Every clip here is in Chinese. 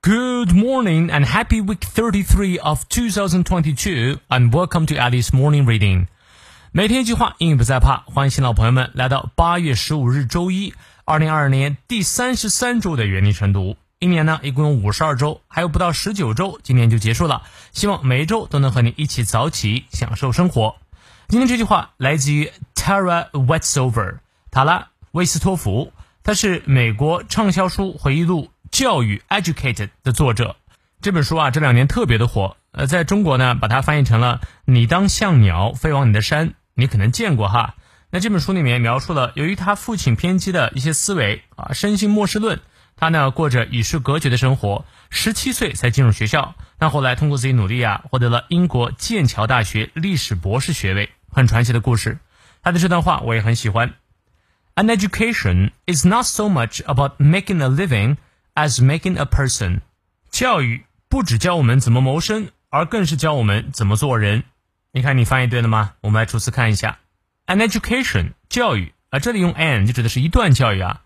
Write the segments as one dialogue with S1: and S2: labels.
S1: Good morning and happy week 33 of 2022 and welcome to Alice Morning Reading。每天一句话，英语不再怕。欢迎新老朋友们来到八月十五日周一，二零二二年第三十三周的原力晨读。一年呢，一共有五十二周，还有不到十九周，今年就结束了。希望每一周都能和你一起早起，享受生活。今天这句话来自于 Tara Westover，塔拉·威斯托弗，他是美国畅销书回忆录。教育 educated 的作者，这本书啊这两年特别的火。呃，在中国呢，把它翻译成了“你当像鸟飞往你的山”，你可能见过哈。那这本书里面描述了，由于他父亲偏激的一些思维啊，深信末世论，他呢过着与世隔绝的生活。十七岁才进入学校，但后来通过自己努力啊，获得了英国剑桥大学历史博士学位，很传奇的故事。他的这段话我也很喜欢。An education is not so much about making a living. As making a person，教育不只教我们怎么谋生，而更是教我们怎么做人。你看，你翻译对了吗？我们来逐词看一下。An education，教育啊，这里用 an 就指的是一段教育啊。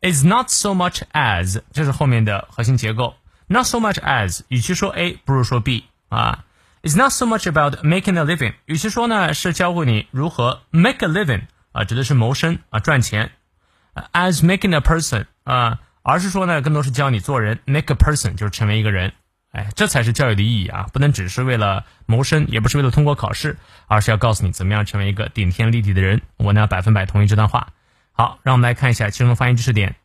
S1: Is not so much as，这是后面的核心结构。Not so much as，与其说 A，不如说 B 啊。Is not so much about making a living，与其说呢是教会你如何 make a living 啊，指的是谋生啊，赚钱。As making a person 啊。 而是说呢，更多是教你做人，make a person，就是成为一个人。哎，这才是教育的意义啊！不能只是为了谋生，也不是为了通过考试，而是要告诉你怎么样成为一个顶天立地的人。我呢，百分百同意这段话。好，让我们来看一下其中的发音知识点。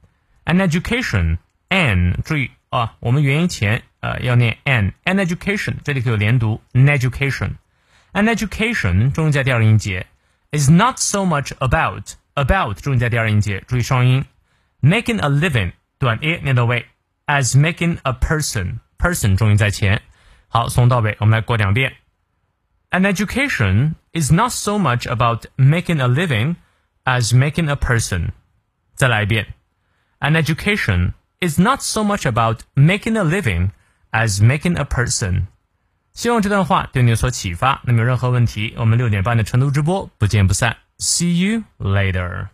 S1: An education，an，注意啊，我们元音前呃要念 an，an education，这里可有连读，an education，an education，重音在第二音节，is not so much about，about，重音在第二音节，注意双音，making a living。短 a 念到位，as making a person，person 重音在前。好，从到尾，我们来过两遍。An education is not so much about making a living as making a person。再来一遍。An education is not so much about making a living as making a person。希望这段话对你有所启发。那么有任何问题，我们六点半的晨读直播不见不散。See you later。